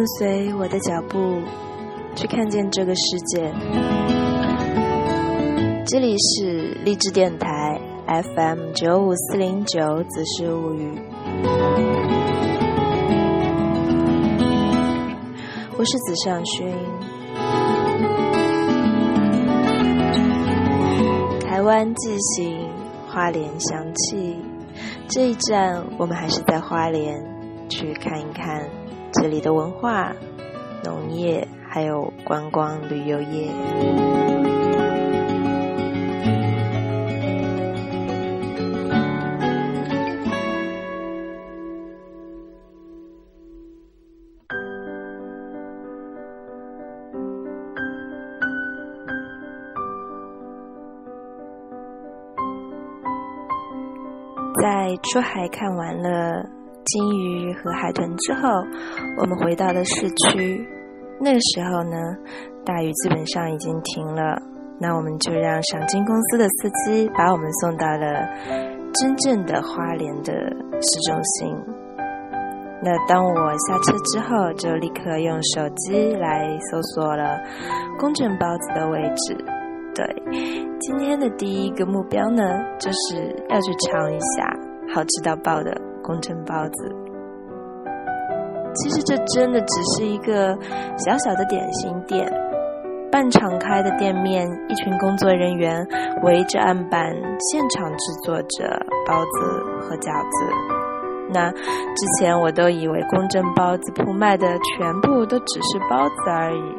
跟随我的脚步，去看见这个世界。这里是励志电台 FM 九五四零九《子时物语》，我是子尚勋。台湾寄行，花莲香气。这一站，我们还是在花莲去看一看这里的文化、农业，还有观光旅游业。在出海看完了鲸鱼和海豚之后，我们回到了市区。那个时候呢，大雨基本上已经停了。那我们就让赏金公司的司机把我们送到了真正的花莲的市中心。那当我下车之后，就立刻用手机来搜索了公正包子的位置。对，今天的第一个目标呢，就是要去尝一下好吃到爆的工程包子。其实这真的只是一个小小的点心店，半敞开的店面，一群工作人员围着案板，现场制作着包子和饺子。那之前我都以为公正包子铺卖的全部都只是包子而已，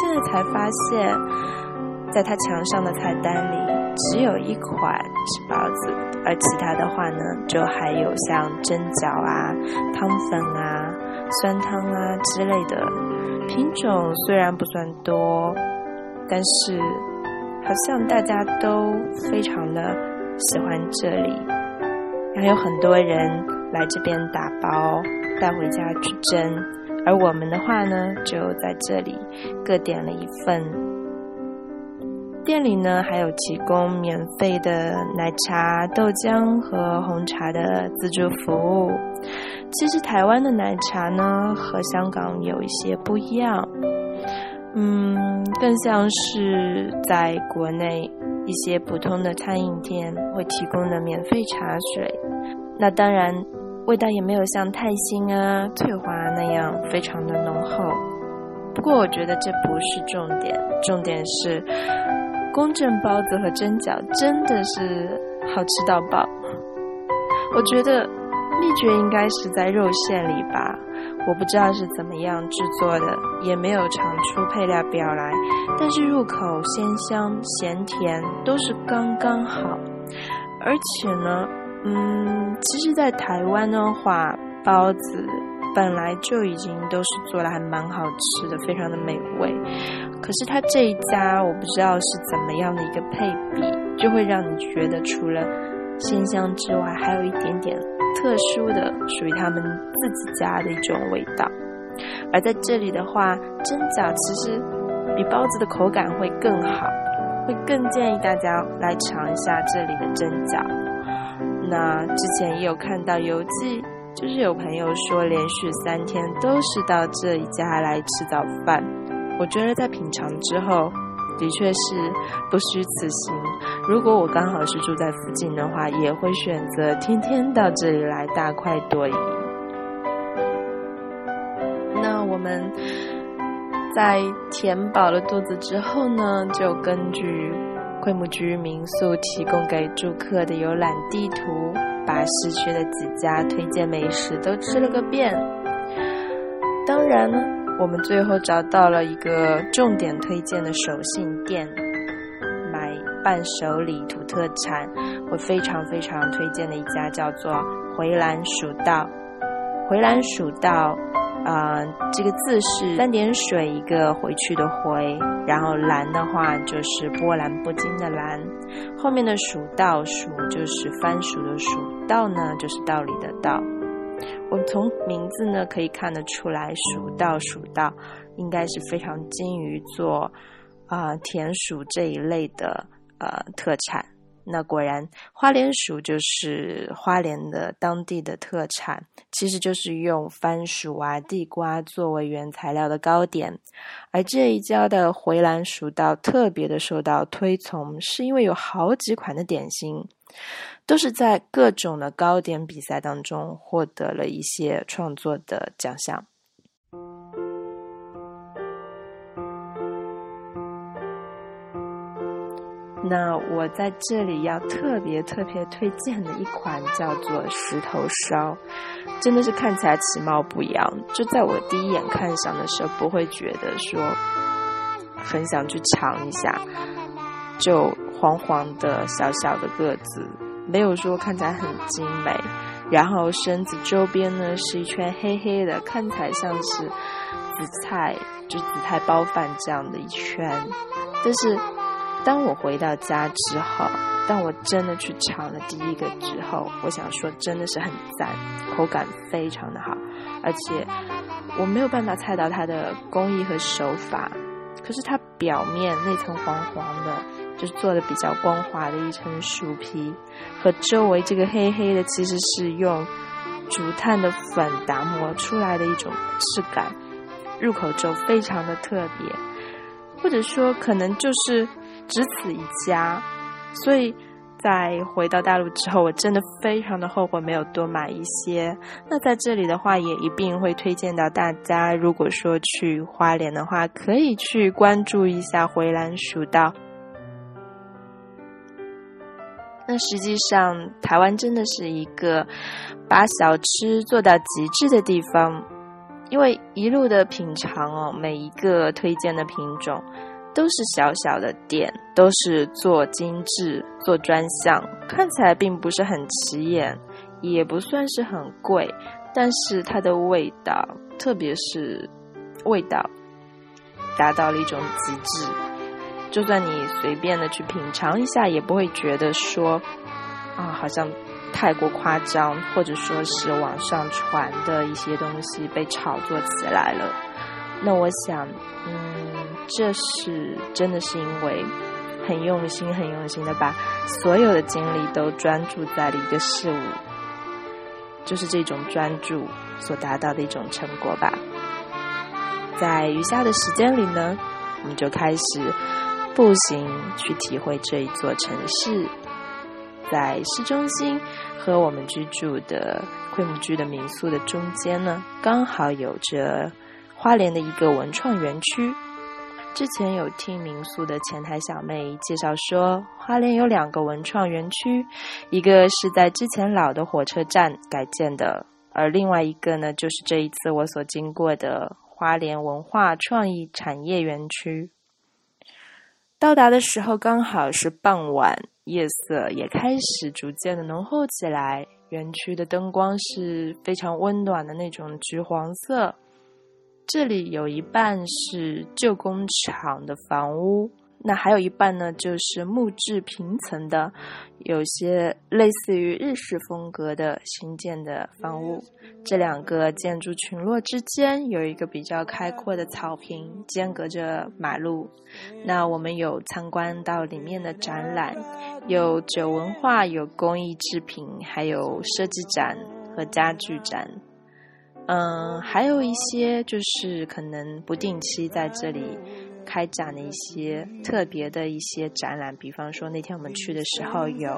现在才发现。在他墙上的菜单里，只有一款是包子，而其他的话呢，就还有像蒸饺啊、汤粉啊、酸汤啊之类的品种，虽然不算多，但是好像大家都非常的喜欢这里，还有很多人来这边打包带回家去蒸，而我们的话呢，就在这里各点了一份。店里呢，还有提供免费的奶茶、豆浆和红茶的自助服务。其实台湾的奶茶呢，和香港有一些不一样，嗯，更像是在国内一些普通的餐饮店会提供的免费茶水。那当然，味道也没有像泰兴啊、翠华那样非常的浓厚。不过，我觉得这不是重点，重点是。公正包子和蒸饺真的是好吃到爆，我觉得秘诀应该是在肉馅里吧，我不知道是怎么样制作的，也没有尝出配料表来，但是入口鲜香咸甜都是刚刚好，而且呢，嗯，其实，在台湾的话，包子。本来就已经都是做的还蛮好吃的，非常的美味。可是他这一家，我不知道是怎么样的一个配比，就会让你觉得除了鲜香之外，还有一点点特殊的属于他们自己家的一种味道。而在这里的话，蒸饺其实比包子的口感会更好，会更建议大家来尝一下这里的蒸饺。那之前也有看到邮寄。就是有朋友说，连续三天都是到这一家来吃早饭。我觉得在品尝之后，的确是不虚此行。如果我刚好是住在附近的话，也会选择天天到这里来大快朵颐。那我们在填饱了肚子之后呢，就根据桂木居民宿提供给住客的游览地图。把市区的几家推荐美食都吃了个遍。当然呢，我们最后找到了一个重点推荐的手信店，买伴手礼、土特产。我非常非常推荐的一家叫做回蓝蜀道。回蓝蜀道。啊，这个字是三点水一个回去的回，然后蓝的话就是波澜不惊的蓝，后面的蜀道蜀就是番薯的蜀，道呢就是道理的道。我从名字呢可以看得出来，蜀道蜀道应该是非常精于做啊甜薯这一类的呃特产。那果然，花莲薯就是花莲的当地的特产，其实就是用番薯啊、地瓜作为原材料的糕点。而这一家的回蓝薯道特别的受到推崇，是因为有好几款的点心，都是在各种的糕点比赛当中获得了一些创作的奖项。那我在这里要特别特别推荐的一款叫做石头烧，真的是看起来其貌不扬。就在我第一眼看上的时候，不会觉得说很想去尝一下，就黄黄的小小的个子，没有说看起来很精美。然后身子周边呢是一圈黑黑的，看起来像是紫菜，就紫菜包饭这样的一圈，但是。当我回到家之后，当我真的去尝了第一个之后，我想说真的是很赞，口感非常的好，而且我没有办法猜到它的工艺和手法，可是它表面那层黄黄的，就是做的比较光滑的一层薯皮，和周围这个黑黑的，其实是用竹炭的粉打磨出来的一种质感，入口之后非常的特别，或者说可能就是。只此一家，所以在回到大陆之后，我真的非常的后悔没有多买一些。那在这里的话，也一并会推荐到大家，如果说去花莲的话，可以去关注一下回蓝蜀道。那实际上，台湾真的是一个把小吃做到极致的地方，因为一路的品尝哦，每一个推荐的品种。都是小小的店，都是做精致、做专项，看起来并不是很起眼，也不算是很贵，但是它的味道，特别是味道，达到了一种极致。就算你随便的去品尝一下，也不会觉得说啊，好像太过夸张，或者说是网上传的一些东西被炒作起来了。那我想，嗯。这是真的是因为很用心、很用心的把所有的精力都专注在了一个事物，就是这种专注所达到的一种成果吧。在余下的时间里呢，我们就开始步行去体会这一座城市。在市中心和我们居住的桂木居的民宿的中间呢，刚好有着花莲的一个文创园区。之前有听民宿的前台小妹介绍说，花莲有两个文创园区，一个是在之前老的火车站改建的，而另外一个呢，就是这一次我所经过的花莲文化创意产业园区。到达的时候刚好是傍晚，夜色也开始逐渐的浓厚起来，园区的灯光是非常温暖的那种橘黄色。这里有一半是旧工厂的房屋，那还有一半呢，就是木质平层的，有些类似于日式风格的新建的房屋。这两个建筑群落之间有一个比较开阔的草坪，间隔着马路。那我们有参观到里面的展览，有酒文化，有工艺制品，还有设计展和家具展。嗯，还有一些就是可能不定期在这里开展的一些特别的一些展览，比方说那天我们去的时候有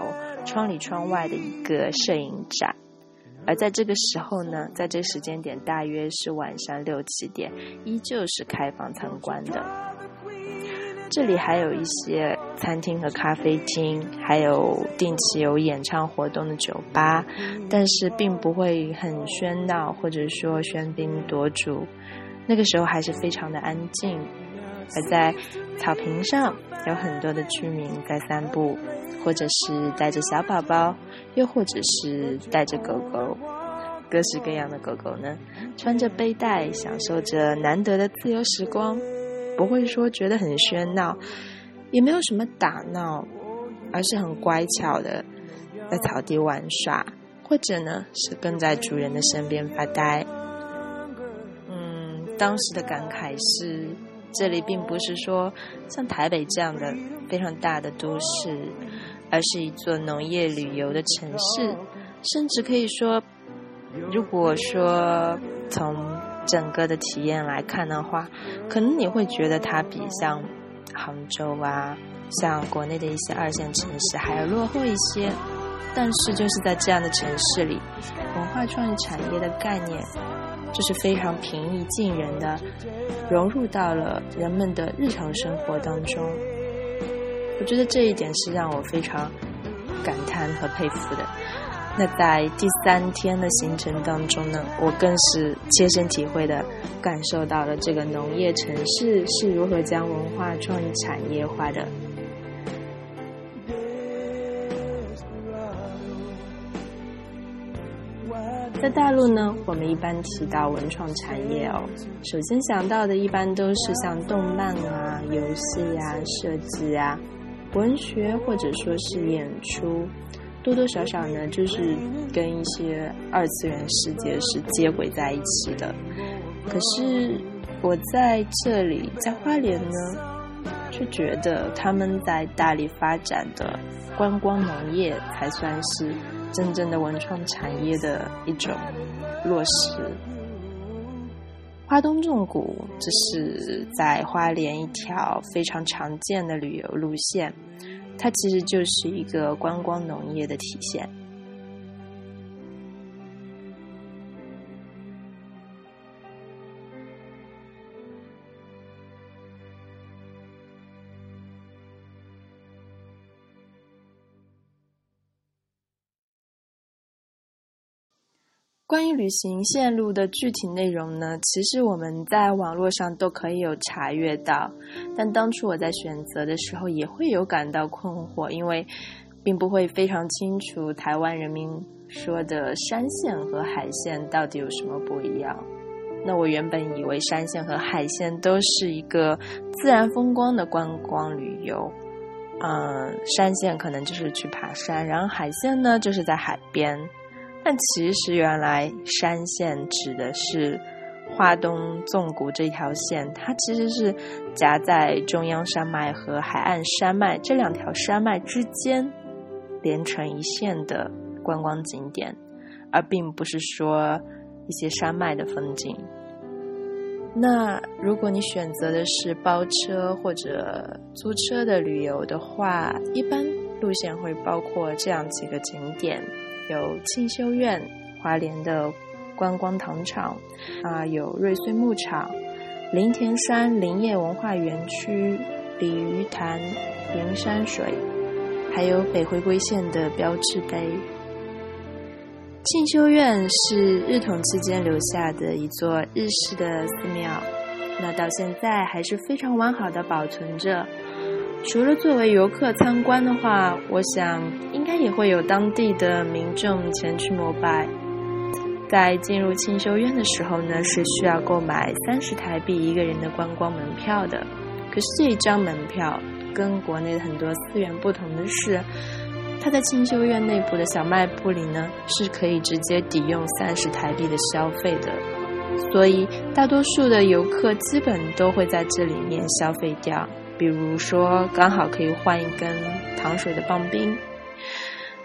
窗里窗外的一个摄影展，而在这个时候呢，在这个时间点大约是晚上六七点，依旧是开放参观的。这里还有一些餐厅和咖啡厅，还有定期有演唱活动的酒吧，但是并不会很喧闹，或者说喧宾夺主。那个时候还是非常的安静。而在草坪上，有很多的居民在散步，或者是带着小宝宝，又或者是带着狗狗，各式各样的狗狗呢，穿着背带，享受着难得的自由时光。不会说觉得很喧闹，也没有什么打闹，而是很乖巧的在草地玩耍，或者呢是跟在主人的身边发呆。嗯，当时的感慨是，这里并不是说像台北这样的非常大的都市，而是一座农业旅游的城市，甚至可以说，如果说从整个的体验来看的话，可能你会觉得它比像杭州啊，像国内的一些二线城市还要落后一些。但是就是在这样的城市里，文化创意产业的概念就是非常平易近人的融入到了人们的日常生活当中。我觉得这一点是让我非常感叹和佩服的。那在第三天的行程当中呢，我更是切身体会的感受到了这个农业城市是如何将文化创意产业化的。在大陆呢，我们一般提到文创产业哦，首先想到的一般都是像动漫啊、游戏啊、设计啊、文学或者说是演出，多多少少呢就是跟一些二次元世界是接轨在一起的。可是我在这里，在花莲呢，却觉得他们在大力发展的观光农业才算是。真正的文创产业的一种落实。花东纵谷这是在花莲一条非常常见的旅游路线，它其实就是一个观光农业的体现。关于旅行线路的具体内容呢，其实我们在网络上都可以有查阅到，但当初我在选择的时候也会有感到困惑，因为并不会非常清楚台湾人民说的山线和海线到底有什么不一样。那我原本以为山线和海线都是一个自然风光的观光旅游，嗯，山线可能就是去爬山，然后海线呢就是在海边。但其实，原来山线指的是华东纵谷这条线，它其实是夹在中央山脉和海岸山脉这两条山脉之间连成一线的观光景点，而并不是说一些山脉的风景。那如果你选择的是包车或者租车的旅游的话，一般路线会包括这样几个景点。有庆修院、华联的观光糖厂，啊，有瑞穗牧场、林田山林业文化园区、鲤鱼潭、云山水，还有北回归线的标志碑。庆修院是日统期间留下的一座日式的寺庙，那到现在还是非常完好的保存着。除了作为游客参观的话，我想应该也会有当地的民众前去膜拜。在进入清修院的时候呢，是需要购买三十台币一个人的观光门票的。可是这一张门票跟国内的很多寺院不同的是，它在清修院内部的小卖部里呢，是可以直接抵用三十台币的消费的。所以大多数的游客基本都会在这里面消费掉。比如说，刚好可以换一根糖水的棒冰，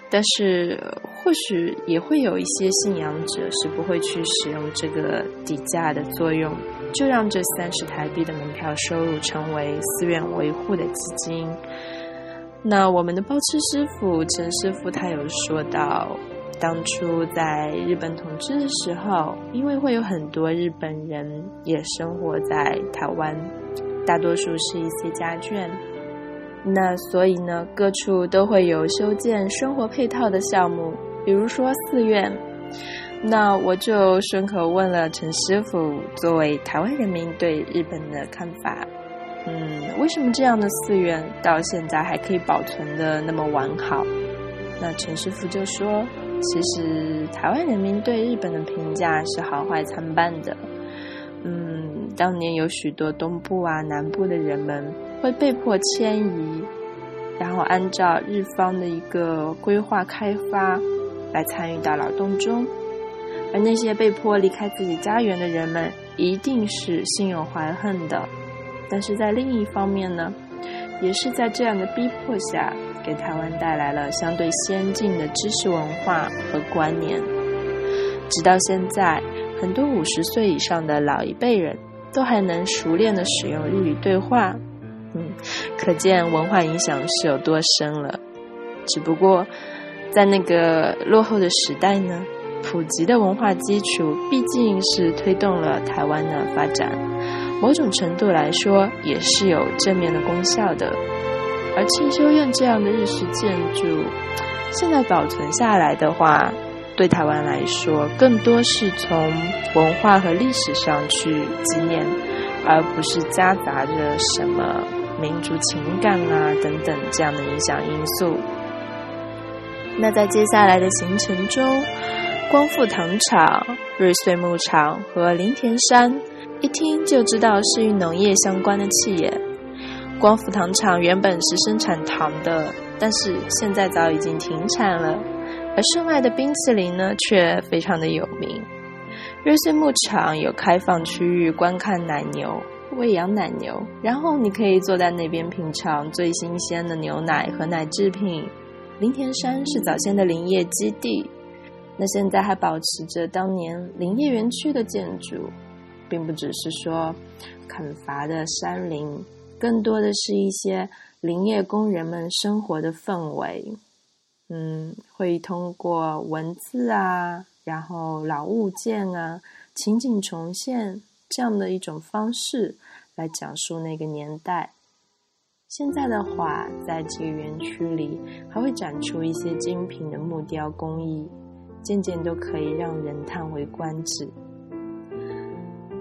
但是或许也会有一些信仰者是不会去使用这个底价的作用，就让这三十台币的门票收入成为寺院维护的基金。那我们的包车师傅陈师傅他有说到，当初在日本统治的时候，因为会有很多日本人也生活在台湾。大多数是一些家眷，那所以呢，各处都会有修建生活配套的项目，比如说寺院。那我就顺口问了陈师傅，作为台湾人民对日本的看法，嗯，为什么这样的寺院到现在还可以保存的那么完好？那陈师傅就说，其实台湾人民对日本的评价是好坏参半的。嗯，当年有许多东部啊、南部的人们会被迫迁移，然后按照日方的一个规划开发来参与到劳动中，而那些被迫离开自己家园的人们，一定是心有怀恨的。但是在另一方面呢，也是在这样的逼迫下，给台湾带来了相对先进的知识文化和观念。直到现在，很多五十岁以上的老一辈人都还能熟练的使用日语对话。嗯，可见文化影响是有多深了。只不过，在那个落后的时代呢，普及的文化基础毕竟是推动了台湾的发展。某种程度来说，也是有正面的功效的。而庆修院这样的日式建筑，现在保存下来的话，对台湾来说，更多是从文化和历史上去纪念，而不是夹杂着什么民族情感啊等等这样的影响因素。那在接下来的行程中，光复糖厂、瑞穗牧场和林田山。一听就知道是与农业相关的企业。光复糖厂原本是生产糖的，但是现在早已经停产了。而盛爱的冰淇淋呢，却非常的有名。瑞穗牧场有开放区域观看奶牛、喂养奶牛，然后你可以坐在那边品尝最新鲜的牛奶和奶制品。林田山是早先的林业基地，那现在还保持着当年林业园区的建筑。并不只是说砍伐的山林，更多的是一些林业工人们生活的氛围。嗯，会通过文字啊，然后老物件啊，情景重现这样的一种方式来讲述那个年代。现在的话，在这个园区里还会展出一些精品的木雕工艺，件件都可以让人叹为观止。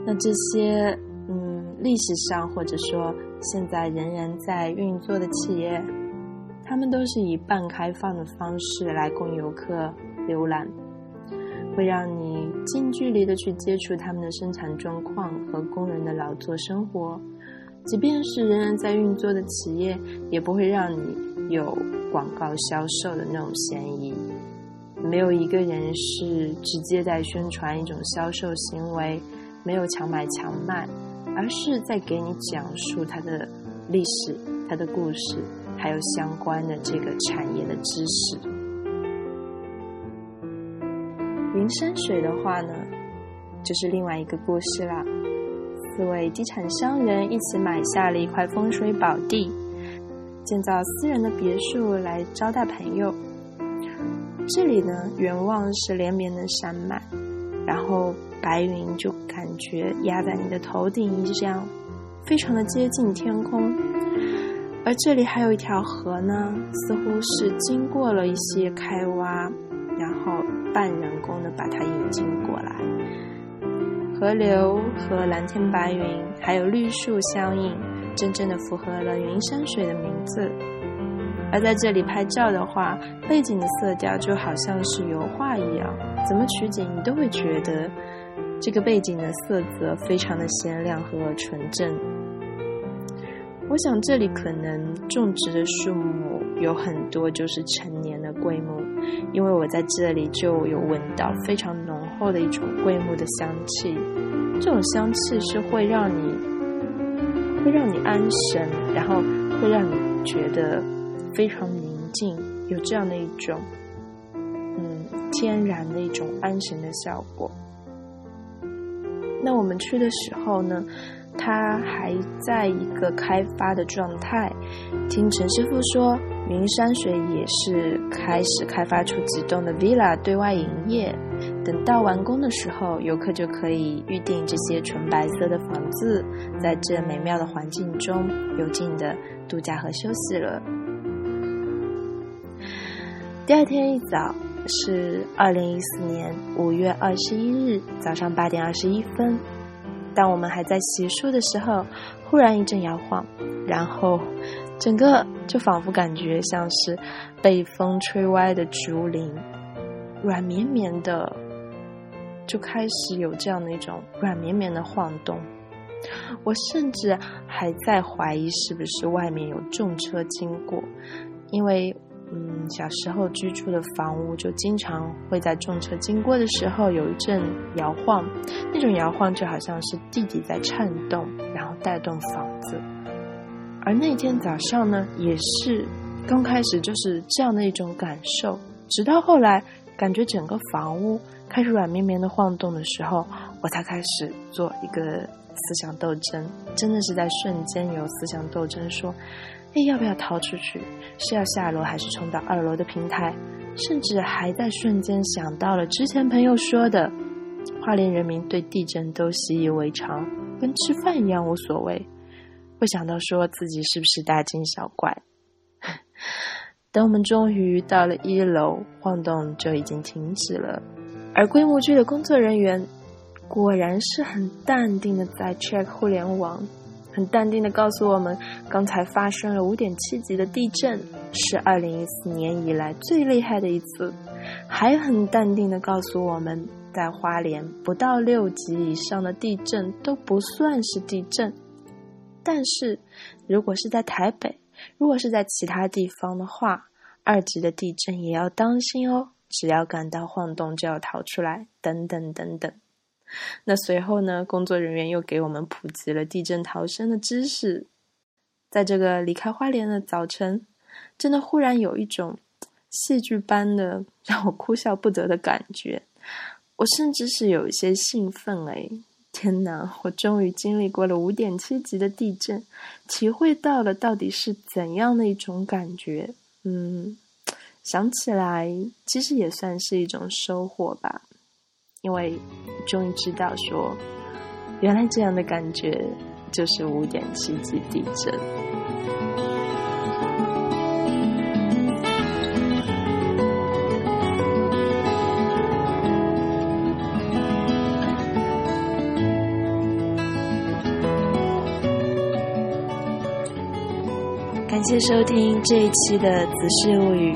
那这些，嗯，历史上或者说现在仍然在运作的企业，他们都是以半开放的方式来供游客浏览，会让你近距离的去接触他们的生产状况和工人的劳作生活。即便是仍然在运作的企业，也不会让你有广告销售的那种嫌疑。没有一个人是直接在宣传一种销售行为。没有强买强卖，而是在给你讲述它的历史、它的故事，还有相关的这个产业的知识。云山水的话呢，就是另外一个故事啦。四位地产商人一起买下了一块风水宝地，建造私人的别墅来招待朋友。这里呢，远望是连绵的山脉，然后。白云就感觉压在你的头顶，这样非常的接近天空。而这里还有一条河呢，似乎是经过了一些开挖，然后半人工的把它引进过来。河流和蓝天白云还有绿树相映，真正的符合了云山水的名字。而在这里拍照的话，背景的色调就好像是油画一样，怎么取景你都会觉得。这个背景的色泽非常的鲜亮和纯正。我想这里可能种植的树木有很多就是成年的桂木，因为我在这里就有闻到非常浓厚的一种桂木的香气。这种香气是会让你会让你安神，然后会让你觉得非常宁静，有这样的一种嗯天然的一种安神的效果。那我们去的时候呢，它还在一个开发的状态。听陈师傅说，云山水也是开始开发出几栋的 villa 对外营业。等到完工的时候，游客就可以预定这些纯白色的房子，在这美妙的环境中有劲的度假和休息了。第二天一早。是二零一四年五月二十一日早上八点二十一分，当我们还在洗漱的时候，忽然一阵摇晃，然后整个就仿佛感觉像是被风吹歪的竹林，软绵绵的，就开始有这样的一种软绵绵的晃动。我甚至还在怀疑是不是外面有重车经过，因为。嗯，小时候居住的房屋就经常会在重车经过的时候有一阵摇晃，那种摇晃就好像是地底在颤动，然后带动房子。而那天早上呢，也是刚开始就是这样的一种感受，直到后来感觉整个房屋开始软绵绵的晃动的时候，我才开始做一个思想斗争，真的是在瞬间有思想斗争，说，哎，要不要逃出去？是要下楼还是冲到二楼的平台？甚至还在瞬间想到了之前朋友说的，花莲人民对地震都习以为常，跟吃饭一样无所谓。会想到说自己是不是大惊小怪？等我们终于到了一楼，晃动就已经停止了，而规模区的工作人员果然是很淡定的在 check 互联网。很淡定的告诉我们，刚才发生了五点七级的地震，是二零一四年以来最厉害的一次。还很淡定的告诉我们，在花莲不到六级以上的地震都不算是地震。但是，如果是在台北，如果是在其他地方的话，二级的地震也要当心哦。只要感到晃动，就要逃出来，等等等等。那随后呢？工作人员又给我们普及了地震逃生的知识。在这个离开花莲的早晨，真的忽然有一种戏剧般的让我哭笑不得的感觉。我甚至是有一些兴奋哎！天哪，我终于经历过了五点七级的地震，体会到了到底是怎样的一种感觉。嗯，想起来其实也算是一种收获吧。因为终于知道，说原来这样的感觉就是五点七级地震。感谢收听这一期的《子事物语》。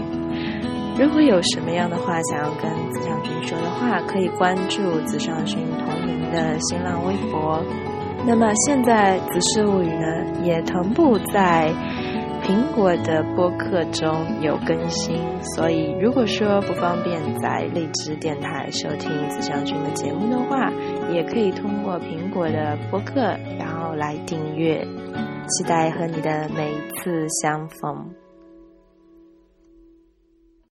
如果有什么样的话想要跟说的话，可以关注子尚君同名的新浪微博。那么现在子事物语呢也同步在苹果的播客中有更新，所以如果说不方便在荔枝电台收听子尚君的节目的话，也可以通过苹果的播客然后来订阅。期待和你的每一次相逢。